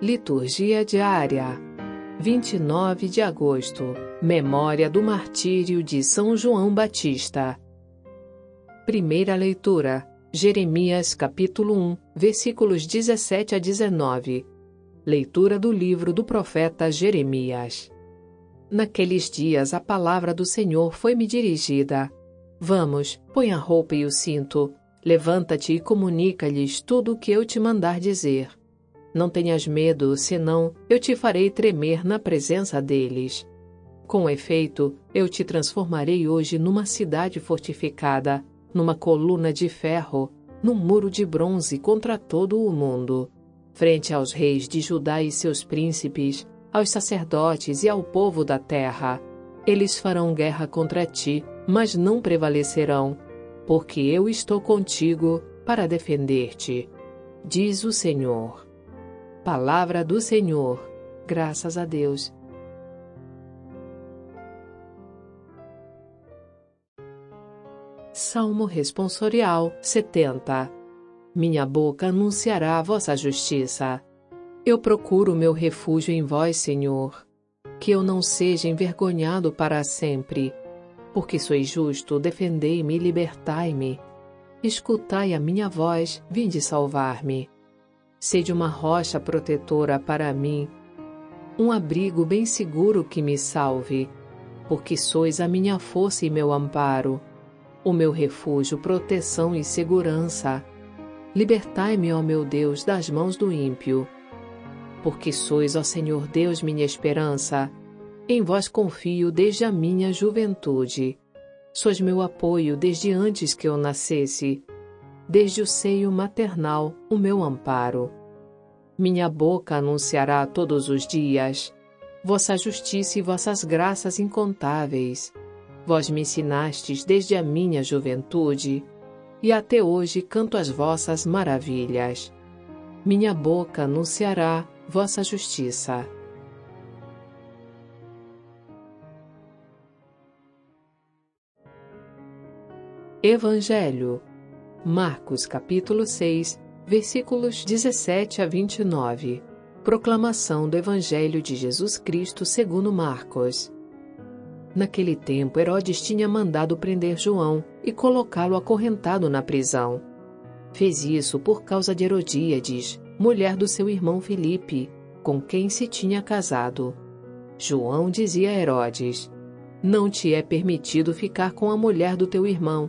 Liturgia diária. 29 de agosto. Memória do martírio de São João Batista. Primeira leitura. Jeremias capítulo 1, versículos 17 a 19. Leitura do livro do profeta Jeremias. Naqueles dias a palavra do Senhor foi-me dirigida. Vamos, põe a roupa e o cinto. Levanta-te e comunica-lhes tudo o que eu te mandar dizer. Não tenhas medo, senão eu te farei tremer na presença deles. Com efeito, eu te transformarei hoje numa cidade fortificada, numa coluna de ferro, num muro de bronze contra todo o mundo. Frente aos reis de Judá e seus príncipes, aos sacerdotes e ao povo da terra. Eles farão guerra contra ti, mas não prevalecerão, porque eu estou contigo para defender-te, diz o Senhor. Palavra do Senhor. Graças a Deus. Salmo Responsorial 70 Minha boca anunciará a vossa justiça. Eu procuro meu refúgio em vós, Senhor. Que eu não seja envergonhado para sempre. Porque sois justo, defendei-me e libertai-me. Escutai a minha voz, vinde salvar-me. Sede uma rocha protetora para mim, um abrigo bem seguro que me salve, porque sois a minha força e meu amparo, o meu refúgio, proteção e segurança. Libertai-me, ó meu Deus, das mãos do ímpio. Porque sois, ó Senhor Deus, minha esperança. Em vós confio desde a minha juventude. Sois meu apoio desde antes que eu nascesse desde o seio maternal, o meu amparo. Minha boca anunciará todos os dias vossa justiça e vossas graças incontáveis. Vós me ensinastes desde a minha juventude, e até hoje canto as vossas maravilhas. Minha boca anunciará vossa justiça. Evangelho Marcos capítulo 6, versículos 17 a 29. Proclamação do Evangelho de Jesus Cristo segundo Marcos. Naquele tempo, Herodes tinha mandado prender João e colocá-lo acorrentado na prisão. Fez isso por causa de Herodíades, mulher do seu irmão Filipe, com quem se tinha casado. João dizia a Herodes: Não te é permitido ficar com a mulher do teu irmão.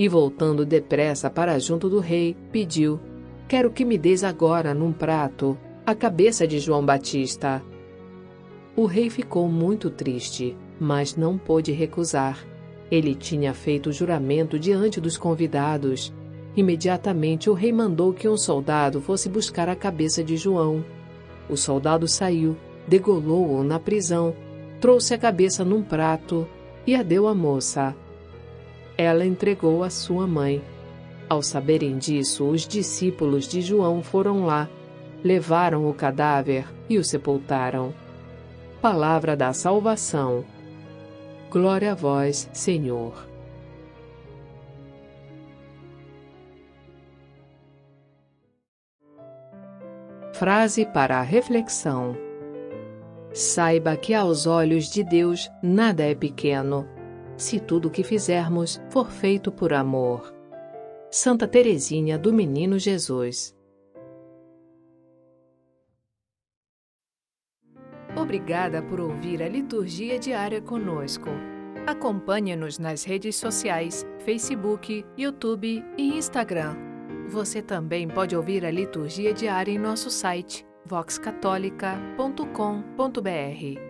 E voltando depressa para junto do rei, pediu: Quero que me des agora, num prato, a cabeça de João Batista. O rei ficou muito triste, mas não pôde recusar. Ele tinha feito o juramento diante dos convidados. Imediatamente o rei mandou que um soldado fosse buscar a cabeça de João. O soldado saiu, degolou-o na prisão, trouxe a cabeça num prato e a deu à moça ela entregou à sua mãe. Ao saberem disso, os discípulos de João foram lá, levaram o cadáver e o sepultaram. Palavra da salvação. Glória a vós, Senhor. Frase para a reflexão. Saiba que aos olhos de Deus nada é pequeno se tudo o que fizermos for feito por amor. Santa Teresinha do Menino Jesus Obrigada por ouvir a liturgia diária conosco. Acompanhe-nos nas redes sociais, Facebook, YouTube e Instagram. Você também pode ouvir a liturgia diária em nosso site voxcatólica.com.br.